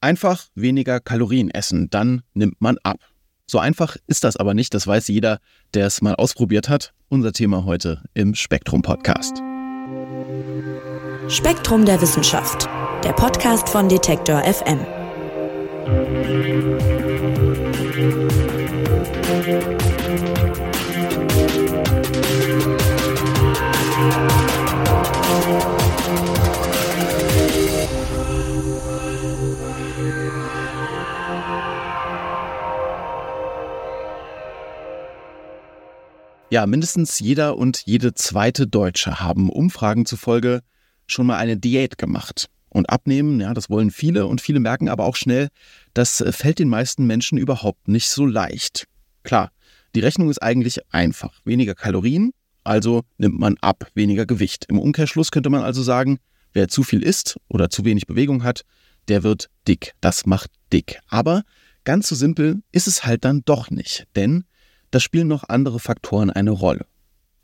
Einfach weniger Kalorien essen, dann nimmt man ab. So einfach ist das aber nicht, das weiß jeder, der es mal ausprobiert hat. Unser Thema heute im Spektrum Podcast. Spektrum der Wissenschaft, der Podcast von Detektor FM. Ja, mindestens jeder und jede zweite Deutsche haben Umfragen zufolge schon mal eine Diät gemacht. Und abnehmen, ja, das wollen viele und viele merken aber auch schnell, das fällt den meisten Menschen überhaupt nicht so leicht. Klar, die Rechnung ist eigentlich einfach. Weniger Kalorien, also nimmt man ab, weniger Gewicht. Im Umkehrschluss könnte man also sagen, wer zu viel isst oder zu wenig Bewegung hat, der wird dick. Das macht dick. Aber ganz so simpel ist es halt dann doch nicht. Denn da spielen noch andere Faktoren eine Rolle.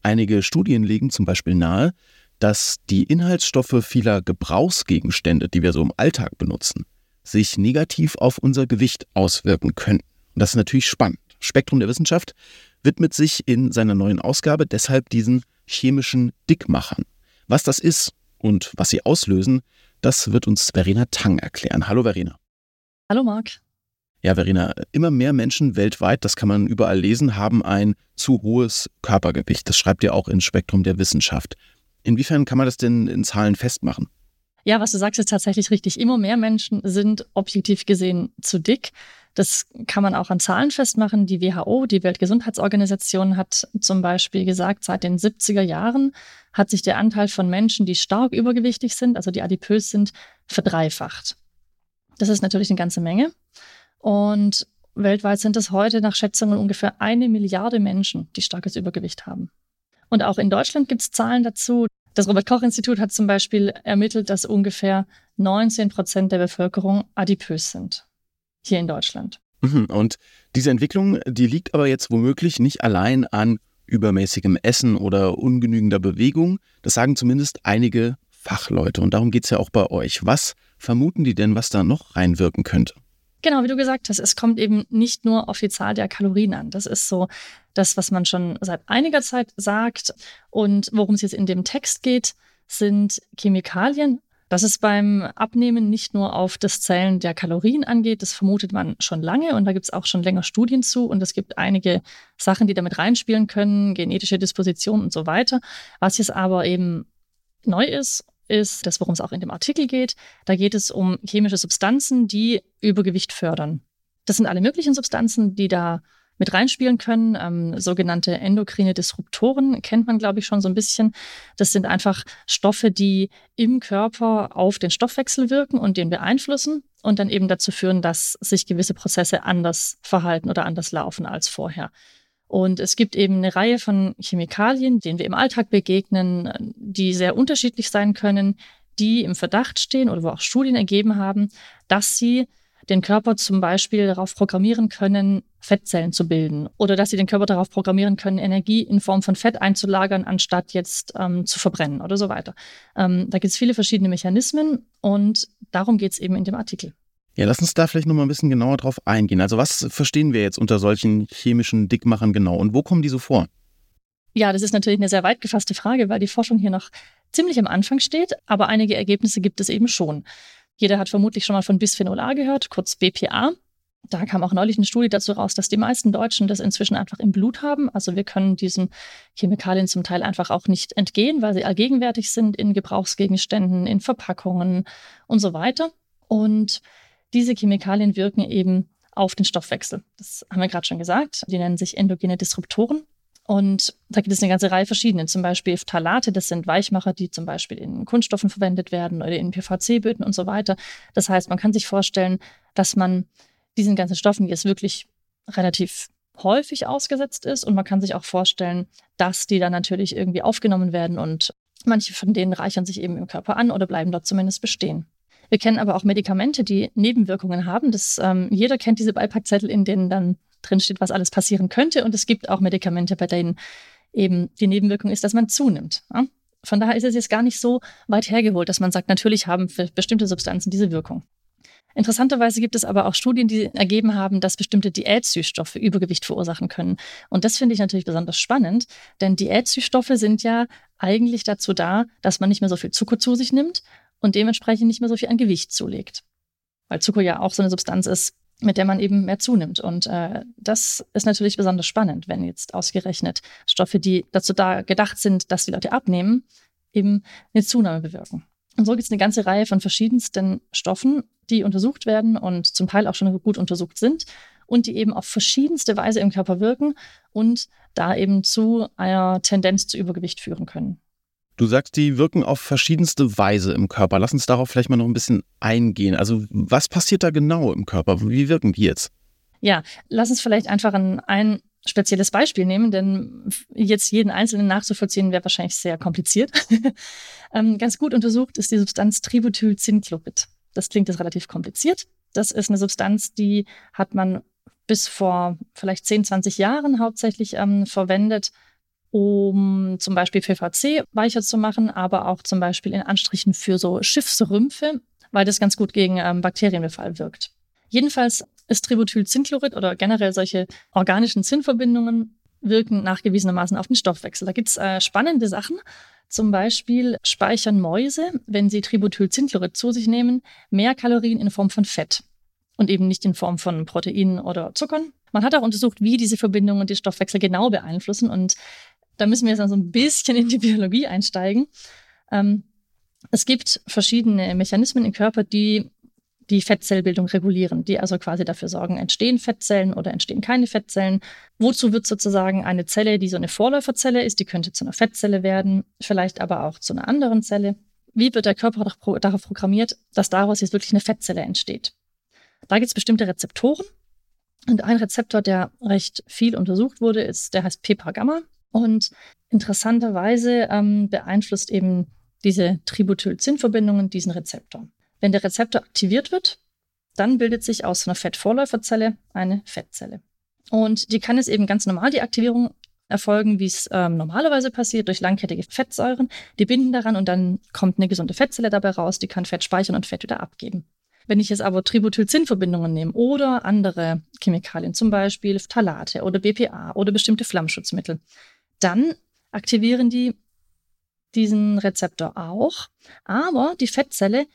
Einige Studien legen zum Beispiel nahe, dass die Inhaltsstoffe vieler Gebrauchsgegenstände, die wir so im Alltag benutzen, sich negativ auf unser Gewicht auswirken können. Und das ist natürlich spannend. Spektrum der Wissenschaft widmet sich in seiner neuen Ausgabe deshalb diesen chemischen Dickmachern. Was das ist und was sie auslösen, das wird uns Verena Tang erklären. Hallo Verena. Hallo Marc. Ja, Verena, immer mehr Menschen weltweit, das kann man überall lesen, haben ein zu hohes Körpergewicht. Das schreibt ihr auch in Spektrum der Wissenschaft. Inwiefern kann man das denn in Zahlen festmachen? Ja, was du sagst, ist tatsächlich richtig. Immer mehr Menschen sind objektiv gesehen zu dick. Das kann man auch an Zahlen festmachen. Die WHO, die Weltgesundheitsorganisation, hat zum Beispiel gesagt, seit den 70er Jahren hat sich der Anteil von Menschen, die stark übergewichtig sind, also die adipös sind, verdreifacht. Das ist natürlich eine ganze Menge. Und weltweit sind es heute nach Schätzungen ungefähr eine Milliarde Menschen, die starkes Übergewicht haben. Und auch in Deutschland gibt es Zahlen dazu. Das Robert-Koch-Institut hat zum Beispiel ermittelt, dass ungefähr 19 Prozent der Bevölkerung adipös sind. Hier in Deutschland. Mhm. Und diese Entwicklung, die liegt aber jetzt womöglich nicht allein an übermäßigem Essen oder ungenügender Bewegung. Das sagen zumindest einige Fachleute. Und darum geht es ja auch bei euch. Was vermuten die denn, was da noch reinwirken könnte? Genau, wie du gesagt hast, es kommt eben nicht nur auf die Zahl der Kalorien an. Das ist so das, was man schon seit einiger Zeit sagt. Und worum es jetzt in dem Text geht, sind Chemikalien. Dass es beim Abnehmen nicht nur auf das Zählen der Kalorien angeht, das vermutet man schon lange und da gibt es auch schon länger Studien zu und es gibt einige Sachen, die damit reinspielen können, genetische Disposition und so weiter. Was jetzt aber eben neu ist ist das, worum es auch in dem Artikel geht. Da geht es um chemische Substanzen, die Übergewicht fördern. Das sind alle möglichen Substanzen, die da mit reinspielen können. Ähm, sogenannte endokrine Disruptoren kennt man, glaube ich, schon so ein bisschen. Das sind einfach Stoffe, die im Körper auf den Stoffwechsel wirken und den beeinflussen und dann eben dazu führen, dass sich gewisse Prozesse anders verhalten oder anders laufen als vorher. Und es gibt eben eine Reihe von Chemikalien, denen wir im Alltag begegnen, die sehr unterschiedlich sein können, die im Verdacht stehen oder wo auch Studien ergeben haben, dass sie den Körper zum Beispiel darauf programmieren können, Fettzellen zu bilden oder dass sie den Körper darauf programmieren können, Energie in Form von Fett einzulagern, anstatt jetzt ähm, zu verbrennen oder so weiter. Ähm, da gibt es viele verschiedene Mechanismen und darum geht es eben in dem Artikel. Ja, lass uns da vielleicht nochmal ein bisschen genauer drauf eingehen. Also was verstehen wir jetzt unter solchen chemischen Dickmachern genau und wo kommen die so vor? Ja, das ist natürlich eine sehr weit gefasste Frage, weil die Forschung hier noch ziemlich am Anfang steht, aber einige Ergebnisse gibt es eben schon. Jeder hat vermutlich schon mal von Bisphenol A gehört, kurz BPA. Da kam auch neulich eine Studie dazu raus, dass die meisten Deutschen das inzwischen einfach im Blut haben. Also wir können diesen Chemikalien zum Teil einfach auch nicht entgehen, weil sie allgegenwärtig sind in Gebrauchsgegenständen, in Verpackungen und so weiter. Und diese Chemikalien wirken eben auf den Stoffwechsel. Das haben wir gerade schon gesagt. Die nennen sich endogene Disruptoren. Und da gibt es eine ganze Reihe verschiedene. Zum Beispiel Phthalate, das sind Weichmacher, die zum Beispiel in Kunststoffen verwendet werden oder in PVC-Böden und so weiter. Das heißt, man kann sich vorstellen, dass man diesen ganzen Stoffen jetzt wirklich relativ häufig ausgesetzt ist. Und man kann sich auch vorstellen, dass die dann natürlich irgendwie aufgenommen werden und manche von denen reichern sich eben im Körper an oder bleiben dort zumindest bestehen. Wir kennen aber auch Medikamente, die Nebenwirkungen haben. Das, ähm, jeder kennt diese Beipackzettel, in denen dann drinsteht, was alles passieren könnte. Und es gibt auch Medikamente, bei denen eben die Nebenwirkung ist, dass man zunimmt. Ja? Von daher ist es jetzt gar nicht so weit hergeholt, dass man sagt, natürlich haben bestimmte Substanzen diese Wirkung. Interessanterweise gibt es aber auch Studien, die ergeben haben, dass bestimmte Diätsüßstoffe Übergewicht verursachen können. Und das finde ich natürlich besonders spannend, denn Diätsüßstoffe sind ja eigentlich dazu da, dass man nicht mehr so viel Zucker zu sich nimmt und dementsprechend nicht mehr so viel an Gewicht zulegt. Weil Zucker ja auch so eine Substanz ist, mit der man eben mehr zunimmt. Und äh, das ist natürlich besonders spannend, wenn jetzt ausgerechnet Stoffe, die dazu da gedacht sind, dass die Leute abnehmen, eben eine Zunahme bewirken. Und so gibt es eine ganze Reihe von verschiedensten Stoffen, die untersucht werden und zum Teil auch schon gut untersucht sind und die eben auf verschiedenste Weise im Körper wirken und da eben zu einer Tendenz zu Übergewicht führen können. Du sagst, die wirken auf verschiedenste Weise im Körper. Lass uns darauf vielleicht mal noch ein bisschen eingehen. Also was passiert da genau im Körper? Wie wirken die jetzt? Ja, lass uns vielleicht einfach ein, ein spezielles Beispiel nehmen, denn jetzt jeden einzelnen nachzuvollziehen wäre wahrscheinlich sehr kompliziert. ähm, ganz gut untersucht ist die Substanz Tributylzinchlopid. Das klingt jetzt relativ kompliziert. Das ist eine Substanz, die hat man bis vor vielleicht 10, 20 Jahren hauptsächlich ähm, verwendet, um zum Beispiel PVC weicher zu machen, aber auch zum Beispiel in Anstrichen für so Schiffsrümpfe, weil das ganz gut gegen ähm, Bakterienbefall wirkt. Jedenfalls ist Tributylzinnchlorid oder generell solche organischen Zinnverbindungen wirken nachgewiesenermaßen auf den Stoffwechsel. Da gibt's äh, spannende Sachen. Zum Beispiel speichern Mäuse, wenn sie Tributylzinnchlorid zu sich nehmen, mehr Kalorien in Form von Fett und eben nicht in Form von Proteinen oder Zuckern. Man hat auch untersucht, wie diese Verbindungen den Stoffwechsel genau beeinflussen und da müssen wir jetzt mal so ein bisschen in die Biologie einsteigen. Ähm, es gibt verschiedene Mechanismen im Körper, die die Fettzellbildung regulieren, die also quasi dafür sorgen, entstehen Fettzellen oder entstehen keine Fettzellen. Wozu wird sozusagen eine Zelle, die so eine Vorläuferzelle ist, die könnte zu einer Fettzelle werden, vielleicht aber auch zu einer anderen Zelle. Wie wird der Körper darauf programmiert, dass daraus jetzt wirklich eine Fettzelle entsteht? Da gibt es bestimmte Rezeptoren. Und ein Rezeptor, der recht viel untersucht wurde, ist, der heißt PPA-Gamma. Und interessanterweise ähm, beeinflusst eben diese Tributylzinverbindungen diesen Rezeptor. Wenn der Rezeptor aktiviert wird, dann bildet sich aus einer Fettvorläuferzelle eine Fettzelle. Und die kann es eben ganz normal, die Aktivierung erfolgen, wie es ähm, normalerweise passiert, durch langkettige Fettsäuren. Die binden daran und dann kommt eine gesunde Fettzelle dabei raus, die kann Fett speichern und Fett wieder abgeben. Wenn ich jetzt aber Tributylzinverbindungen nehme oder andere Chemikalien, zum Beispiel Phthalate oder BPA oder bestimmte Flammschutzmittel, dann aktivieren die diesen Rezeptor auch. Aber die Fettzelle,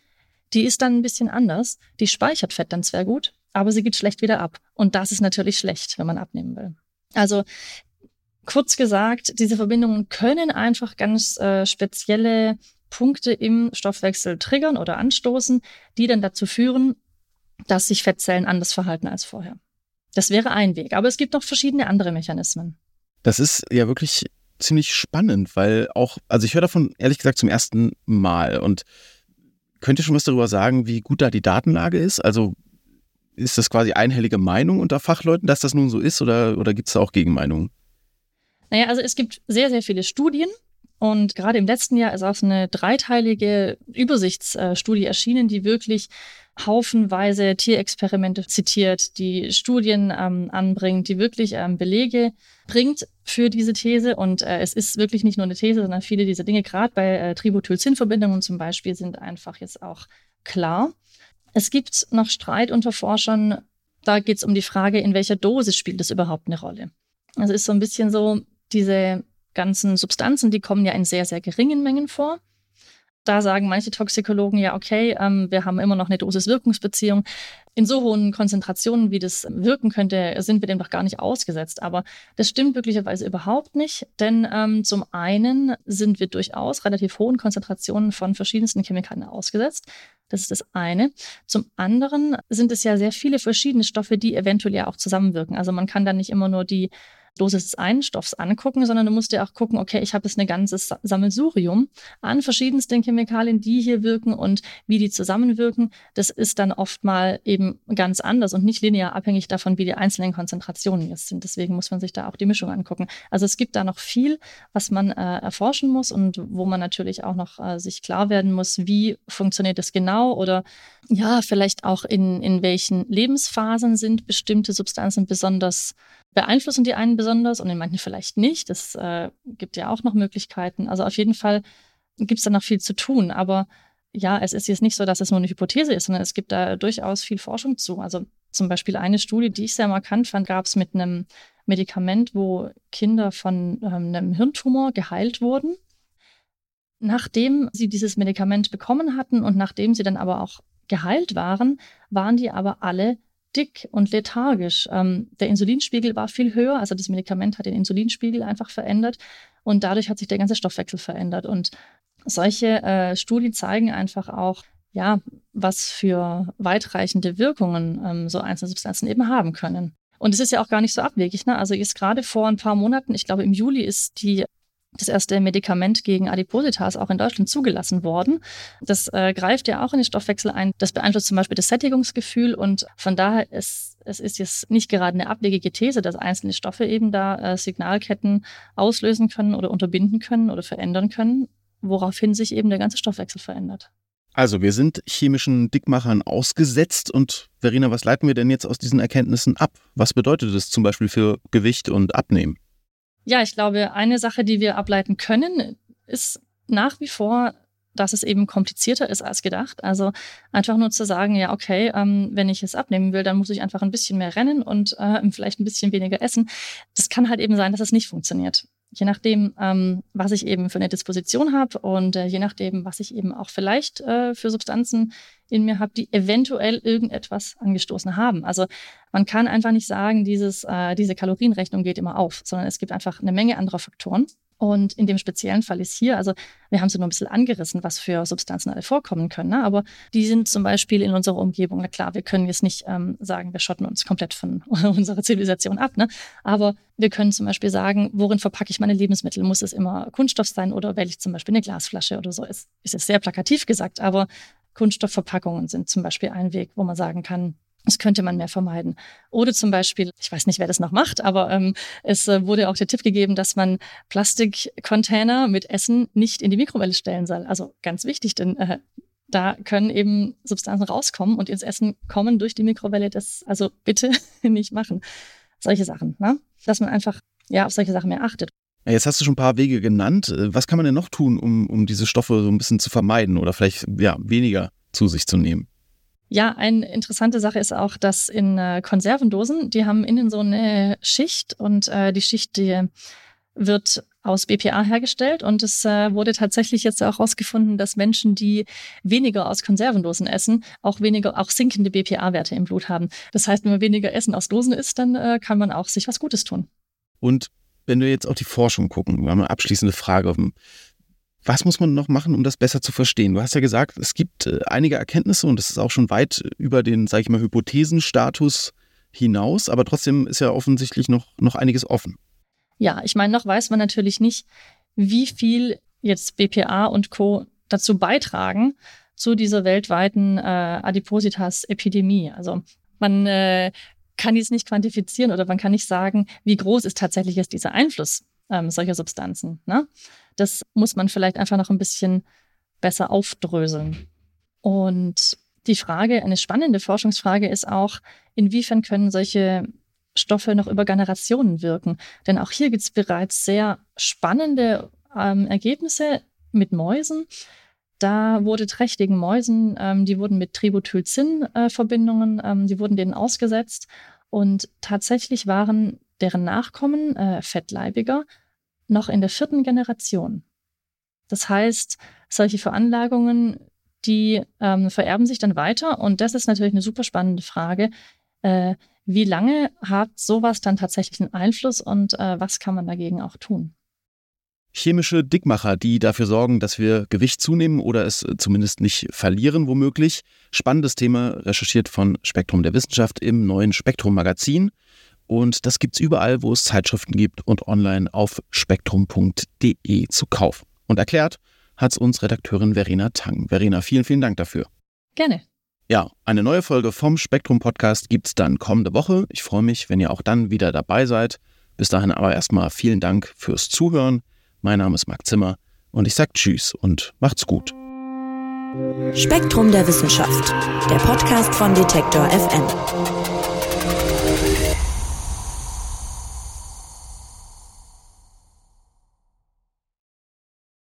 die ist dann ein bisschen anders. Die speichert Fett dann zwar gut, aber sie geht schlecht wieder ab. Und das ist natürlich schlecht, wenn man abnehmen will. Also kurz gesagt, diese Verbindungen können einfach ganz äh, spezielle Punkte im Stoffwechsel triggern oder anstoßen, die dann dazu führen, dass sich Fettzellen anders verhalten als vorher. Das wäre ein Weg. Aber es gibt noch verschiedene andere Mechanismen. Das ist ja wirklich ziemlich spannend, weil auch, also ich höre davon ehrlich gesagt zum ersten Mal und könnt ihr schon was darüber sagen, wie gut da die Datenlage ist? Also ist das quasi einhellige Meinung unter Fachleuten, dass das nun so ist oder, oder gibt es da auch Gegenmeinungen? Naja, also es gibt sehr, sehr viele Studien und gerade im letzten Jahr ist auch eine dreiteilige Übersichtsstudie erschienen, die wirklich haufenweise Tierexperimente zitiert, die Studien ähm, anbringt, die wirklich ähm, Belege bringt für diese These. Und äh, es ist wirklich nicht nur eine These, sondern viele dieser Dinge, gerade bei äh, Tributylzinverbindungen zum Beispiel, sind einfach jetzt auch klar. Es gibt noch Streit unter Forschern. Da geht es um die Frage, in welcher Dosis spielt es überhaupt eine Rolle. Also ist so ein bisschen so, diese ganzen Substanzen, die kommen ja in sehr, sehr geringen Mengen vor. Da sagen manche Toxikologen ja, okay, ähm, wir haben immer noch eine Dosis-Wirkungsbeziehung. In so hohen Konzentrationen, wie das wirken könnte, sind wir dem doch gar nicht ausgesetzt. Aber das stimmt möglicherweise überhaupt nicht, denn ähm, zum einen sind wir durchaus relativ hohen Konzentrationen von verschiedensten Chemikalien ausgesetzt. Das ist das eine. Zum anderen sind es ja sehr viele verschiedene Stoffe, die eventuell ja auch zusammenwirken. Also man kann dann nicht immer nur die Dosis des einen Stoffs angucken, sondern du musst dir auch gucken, okay, ich habe jetzt ein ganzes Sammelsurium an verschiedensten Chemikalien, die hier wirken und wie die zusammenwirken. Das ist dann oft mal eben ganz anders und nicht linear abhängig davon, wie die einzelnen Konzentrationen jetzt sind. Deswegen muss man sich da auch die Mischung angucken. Also es gibt da noch viel, was man äh, erforschen muss und wo man natürlich auch noch äh, sich klar werden muss, wie funktioniert das genau oder ja, vielleicht auch in, in welchen Lebensphasen sind bestimmte Substanzen besonders beeinflussen die einen besonders und in manchen vielleicht nicht. Das äh, gibt ja auch noch Möglichkeiten. Also auf jeden Fall gibt es da noch viel zu tun. Aber ja, es ist jetzt nicht so, dass es nur eine Hypothese ist, sondern es gibt da durchaus viel Forschung zu. Also zum Beispiel eine Studie, die ich sehr markant fand, gab es mit einem Medikament, wo Kinder von ähm, einem Hirntumor geheilt wurden. Nachdem sie dieses Medikament bekommen hatten und nachdem sie dann aber auch geheilt waren, waren die aber alle dick und lethargisch. Ähm, der Insulinspiegel war viel höher, also das Medikament hat den Insulinspiegel einfach verändert und dadurch hat sich der ganze Stoffwechsel verändert. Und solche äh, Studien zeigen einfach auch, ja, was für weitreichende Wirkungen ähm, so einzelne Substanzen eben haben können. Und es ist ja auch gar nicht so abwegig. Ne? Also jetzt gerade vor ein paar Monaten, ich glaube im Juli ist die das erste Medikament gegen Adipositas auch in Deutschland zugelassen worden. Das äh, greift ja auch in den Stoffwechsel ein. Das beeinflusst zum Beispiel das Sättigungsgefühl und von daher ist es ist jetzt nicht gerade eine abwegige These, dass einzelne Stoffe eben da äh, Signalketten auslösen können oder unterbinden können oder verändern können, woraufhin sich eben der ganze Stoffwechsel verändert. Also wir sind chemischen Dickmachern ausgesetzt und Verena, was leiten wir denn jetzt aus diesen Erkenntnissen ab? Was bedeutet das zum Beispiel für Gewicht und Abnehmen? Ja, ich glaube, eine Sache, die wir ableiten können, ist nach wie vor, dass es eben komplizierter ist als gedacht. Also einfach nur zu sagen, ja, okay, ähm, wenn ich es abnehmen will, dann muss ich einfach ein bisschen mehr rennen und äh, vielleicht ein bisschen weniger essen. Das kann halt eben sein, dass es nicht funktioniert je nachdem, ähm, was ich eben für eine Disposition habe und äh, je nachdem, was ich eben auch vielleicht äh, für Substanzen in mir habe, die eventuell irgendetwas angestoßen haben. Also man kann einfach nicht sagen, dieses, äh, diese Kalorienrechnung geht immer auf, sondern es gibt einfach eine Menge anderer Faktoren. Und in dem speziellen Fall ist hier, also wir haben es nur ein bisschen angerissen, was für Substanzen alle vorkommen können, ne? aber die sind zum Beispiel in unserer Umgebung, na klar, wir können jetzt nicht ähm, sagen, wir schotten uns komplett von unserer Zivilisation ab, ne? aber wir können zum Beispiel sagen, worin verpacke ich meine Lebensmittel? Muss es immer Kunststoff sein oder wähle ich zum Beispiel eine Glasflasche oder so? Ist, ist es sehr plakativ gesagt, aber Kunststoffverpackungen sind zum Beispiel ein Weg, wo man sagen kann, das könnte man mehr vermeiden. Oder zum Beispiel, ich weiß nicht, wer das noch macht, aber ähm, es äh, wurde auch der Tipp gegeben, dass man Plastikcontainer mit Essen nicht in die Mikrowelle stellen soll. Also ganz wichtig, denn äh, da können eben Substanzen rauskommen und ins Essen kommen durch die Mikrowelle. Das also bitte nicht machen. Solche Sachen, ne? dass man einfach ja auf solche Sachen mehr achtet. Jetzt hast du schon ein paar Wege genannt. Äh, was kann man denn noch tun, um, um diese Stoffe so ein bisschen zu vermeiden oder vielleicht ja, weniger zu sich zu nehmen? Ja, eine interessante Sache ist auch, dass in äh, Konservendosen, die haben innen so eine Schicht und äh, die Schicht, die wird aus BPA hergestellt und es äh, wurde tatsächlich jetzt auch herausgefunden, dass Menschen, die weniger aus Konservendosen essen, auch weniger, auch sinkende BPA-Werte im Blut haben. Das heißt, wenn man weniger Essen aus Dosen isst, dann äh, kann man auch sich was Gutes tun. Und wenn wir jetzt auf die Forschung gucken, wir haben eine abschließende Frage. Was muss man noch machen, um das besser zu verstehen? Du hast ja gesagt, es gibt äh, einige Erkenntnisse und das ist auch schon weit über den, sage ich mal, Hypothesenstatus hinaus, aber trotzdem ist ja offensichtlich noch, noch einiges offen. Ja, ich meine, noch weiß man natürlich nicht, wie viel jetzt BPA und Co. dazu beitragen zu dieser weltweiten äh, Adipositas-Epidemie. Also man äh, kann dies nicht quantifizieren oder man kann nicht sagen, wie groß ist tatsächlich jetzt dieser Einfluss ähm, solcher Substanzen. Ne? Das muss man vielleicht einfach noch ein bisschen besser aufdröseln. Und die Frage, eine spannende Forschungsfrage ist auch, inwiefern können solche Stoffe noch über Generationen wirken? Denn auch hier gibt es bereits sehr spannende ähm, Ergebnisse mit Mäusen. Da wurde trächtigen Mäusen, ähm, die wurden mit Tributylzin-Verbindungen, äh, ähm, die wurden denen ausgesetzt. Und tatsächlich waren deren Nachkommen, äh, fettleibiger, noch in der vierten Generation. Das heißt, solche Veranlagungen, die ähm, vererben sich dann weiter. Und das ist natürlich eine super spannende Frage. Äh, wie lange hat sowas dann tatsächlich einen Einfluss und äh, was kann man dagegen auch tun? Chemische Dickmacher, die dafür sorgen, dass wir Gewicht zunehmen oder es zumindest nicht verlieren, womöglich. Spannendes Thema, recherchiert von Spektrum der Wissenschaft im neuen Spektrum Magazin. Und das gibt es überall, wo es Zeitschriften gibt und online auf spektrum.de zu kaufen. Und erklärt hat es uns Redakteurin Verena Tang. Verena, vielen, vielen Dank dafür. Gerne. Ja, eine neue Folge vom Spektrum Podcast gibt es dann kommende Woche. Ich freue mich, wenn ihr auch dann wieder dabei seid. Bis dahin aber erstmal vielen Dank fürs Zuhören. Mein Name ist Marc Zimmer und ich sage Tschüss und macht's gut. Spektrum der Wissenschaft, der Podcast von Detektor FM.